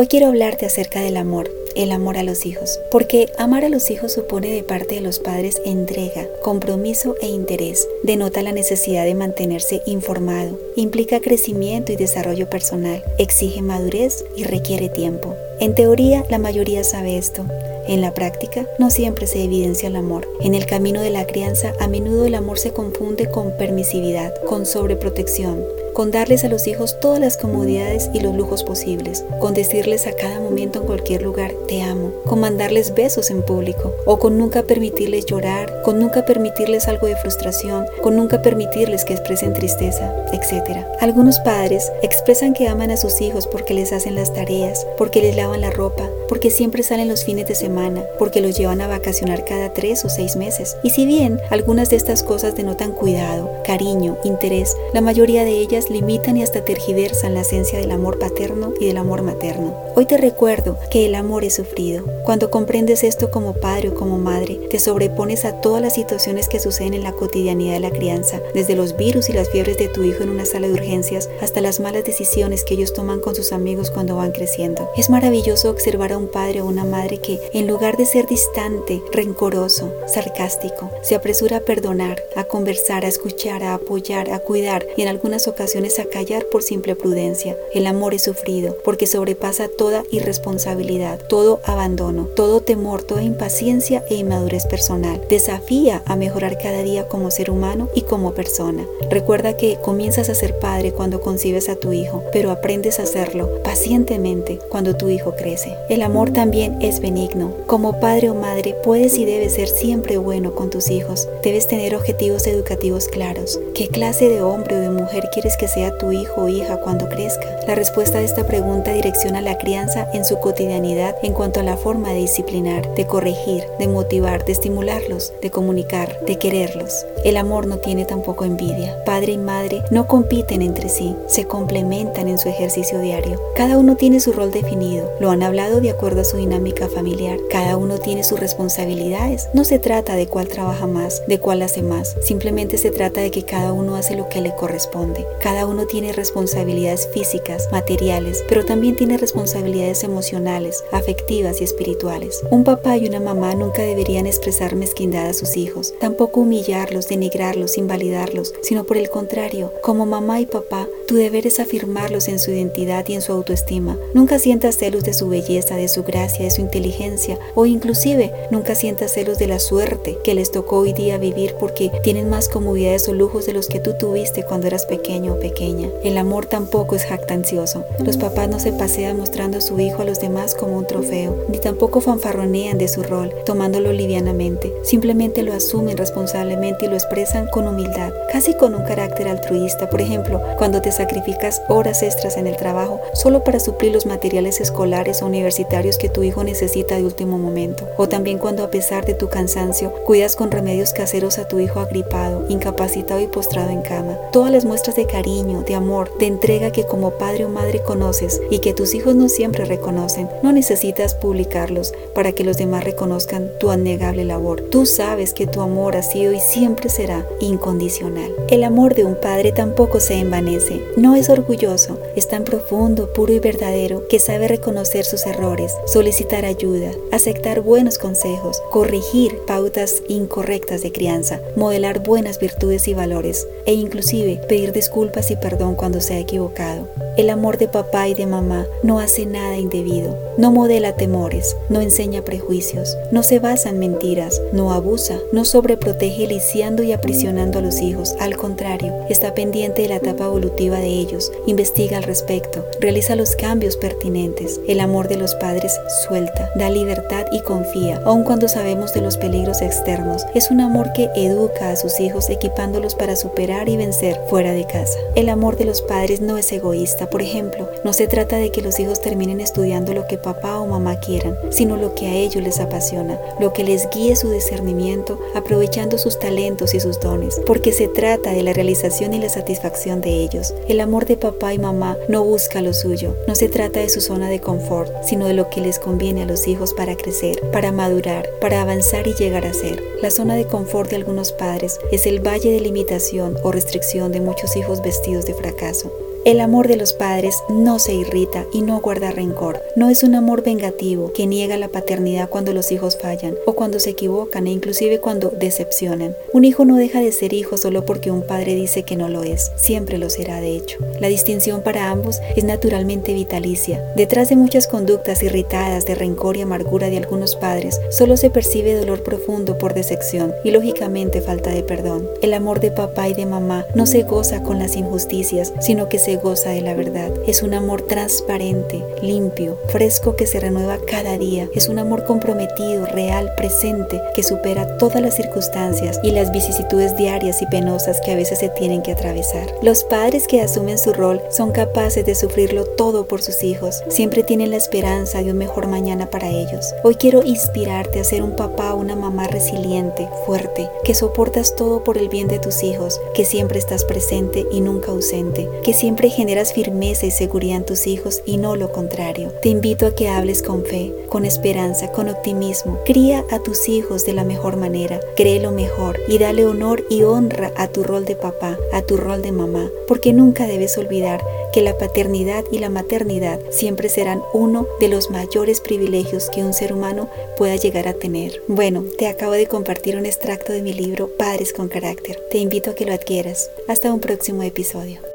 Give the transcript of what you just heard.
Hoy quiero hablarte acerca del amor, el amor a los hijos, porque amar a los hijos supone de parte de los padres entrega, compromiso e interés, denota la necesidad de mantenerse informado, implica crecimiento y desarrollo personal, exige madurez y requiere tiempo. En teoría, la mayoría sabe esto. En la práctica, no siempre se evidencia el amor. En el camino de la crianza, a menudo el amor se confunde con permisividad, con sobreprotección, con darles a los hijos todas las comodidades y los lujos posibles, con decirles a cada momento en cualquier lugar te amo, con mandarles besos en público, o con nunca permitirles llorar, con nunca permitirles algo de frustración, con nunca permitirles que expresen tristeza, etc. Algunos padres expresan que aman a sus hijos porque les hacen las tareas, porque les lavan la ropa, porque siempre salen los fines de semana, porque los llevan a vacacionar cada tres o seis meses. Y si bien algunas de estas cosas denotan cuidado, cariño, interés, la mayoría de ellas limitan y hasta tergiversan la esencia del amor paterno y del amor materno. Hoy te recuerdo que el amor es sufrido. Cuando comprendes esto como padre o como madre, te sobrepones a todas las situaciones que suceden en la cotidianidad de la crianza, desde los virus y las fiebres de tu hijo en una sala de urgencias hasta las malas decisiones que ellos toman con sus amigos cuando van creciendo. Es maravilloso observar a un padre o una madre que, en lugar de ser distante, rencoroso, sarcástico, se apresura a perdonar, a conversar, a escuchar, a apoyar, a cuidar y en algunas ocasiones a callar por simple prudencia. El amor es sufrido porque sobrepasa toda irresponsabilidad, todo abandono, todo temor, toda impaciencia e inmadurez personal. Desafía a mejorar cada día como ser humano y como persona. Recuerda que comienzas a ser padre cuando concibes a tu hijo, pero aprendes a hacerlo pacientemente cuando tu hijo crece. El amor también es benigno. Como padre o madre puedes y debes ser siempre bueno con tus hijos. Debes tener objetivos educativos claros. ¿Qué clase de hombre o de mujer quieres que sea tu hijo o hija cuando crezca? La respuesta a esta pregunta direcciona la crianza en su cotidianidad en cuanto a la forma de disciplinar, de corregir, de motivar, de estimularlos, de comunicar, de quererlos. El amor no tiene tampoco envidia. Padre y madre no compiten entre sí, se complementan en su ejercicio diario. Cada uno tiene su rol definido, lo han hablado de acuerdo a su dinámica familiar. Cada uno tiene sus responsabilidades. No se trata de cuál trabaja más, de cuál hace más. Simplemente se trata de que cada uno hace lo que le corresponde. Cada uno tiene responsabilidades físicas, materiales, pero también tiene responsabilidades emocionales, afectivas y espirituales. Un papá y una mamá nunca deberían expresar mezquindad a sus hijos, tampoco humillarlos, denigrarlos, invalidarlos, sino por el contrario, como mamá y papá, tu deber es afirmarlos en su identidad y en su autoestima. Nunca sientas celos de su belleza, de su gracia, de su inteligencia, o inclusive nunca sientas celos de la suerte que les tocó hoy día vivir porque tienen más comodidades o lujos de los que tú tuviste cuando eras pequeño pequeña el amor tampoco es jactancioso. Los papás no se pasean mostrando a su hijo a los demás como un trofeo, ni tampoco fanfarronean de su rol, tomándolo livianamente. Simplemente lo asumen responsablemente y lo expresan con humildad, casi con un carácter altruista. Por ejemplo, cuando te sacrificas horas extras en el trabajo solo para suplir los materiales escolares o universitarios que tu hijo necesita de último momento. O también cuando a pesar de tu cansancio cuidas con remedios caseros a tu hijo agripado, incapacitado y postrado en cama. Todas las muestras de cariño de amor, de entrega que como padre o madre conoces y que tus hijos no siempre reconocen. No necesitas publicarlos para que los demás reconozcan tu annegable labor. Tú sabes que tu amor ha sido y siempre será incondicional. El amor de un padre tampoco se envanece, no es orgulloso, es tan profundo, puro y verdadero que sabe reconocer sus errores, solicitar ayuda, aceptar buenos consejos, corregir pautas incorrectas de crianza, modelar buenas virtudes y valores e inclusive pedir disculpas y perdón cuando se ha equivocado. El amor de papá y de mamá no hace nada indebido, no modela temores, no enseña prejuicios, no se basa en mentiras, no abusa, no sobreprotege lisiando y aprisionando a los hijos. Al contrario, está pendiente de la etapa evolutiva de ellos, investiga al respecto, realiza los cambios pertinentes. El amor de los padres suelta, da libertad y confía, aun cuando sabemos de los peligros externos. Es un amor que educa a sus hijos equipándolos para superar y vencer fuera de casa. El amor de los padres no es egoísta, por ejemplo, no se trata de que los hijos terminen estudiando lo que papá o mamá quieran, sino lo que a ellos les apasiona, lo que les guíe su discernimiento, aprovechando sus talentos y sus dones, porque se trata de la realización y la satisfacción de ellos. El amor de papá y mamá no busca lo suyo, no se trata de su zona de confort, sino de lo que les conviene a los hijos para crecer, para madurar, para avanzar y llegar a ser. La zona de confort de algunos padres es el valle de limitación o restricción de muchos hijos vestidos de fracaso. El amor de los padres no se irrita y no guarda rencor. No es un amor vengativo que niega la paternidad cuando los hijos fallan o cuando se equivocan e inclusive cuando decepcionan. Un hijo no deja de ser hijo solo porque un padre dice que no lo es. Siempre lo será de hecho. La distinción para ambos es naturalmente vitalicia. Detrás de muchas conductas irritadas de rencor y amargura de algunos padres, solo se percibe dolor profundo por decepción y lógicamente falta de perdón. El amor de papá y de mamá no se goza con las injusticias, sino que se goza de la verdad. Es un amor transparente, limpio, fresco que se renueva cada día. Es un amor comprometido, real, presente, que supera todas las circunstancias y las vicisitudes diarias y penosas que a veces se tienen que atravesar. Los padres que asumen su rol son capaces de sufrirlo todo por sus hijos. Siempre tienen la esperanza de un mejor mañana para ellos. Hoy quiero inspirarte a ser un papá o una mamá resiliente, fuerte, que soportas todo por el bien de tus hijos, que siempre estás presente y nunca ausente, que siempre generas firmeza y seguridad en tus hijos y no lo contrario. Te invito a que hables con fe, con esperanza, con optimismo. Cría a tus hijos de la mejor manera, cree lo mejor y dale honor y honra a tu rol de papá, a tu rol de mamá, porque nunca debes olvidar que la paternidad y la maternidad siempre serán uno de los mayores privilegios que un ser humano pueda llegar a tener. Bueno, te acabo de compartir un extracto de mi libro Padres con Carácter. Te invito a que lo adquieras. Hasta un próximo episodio.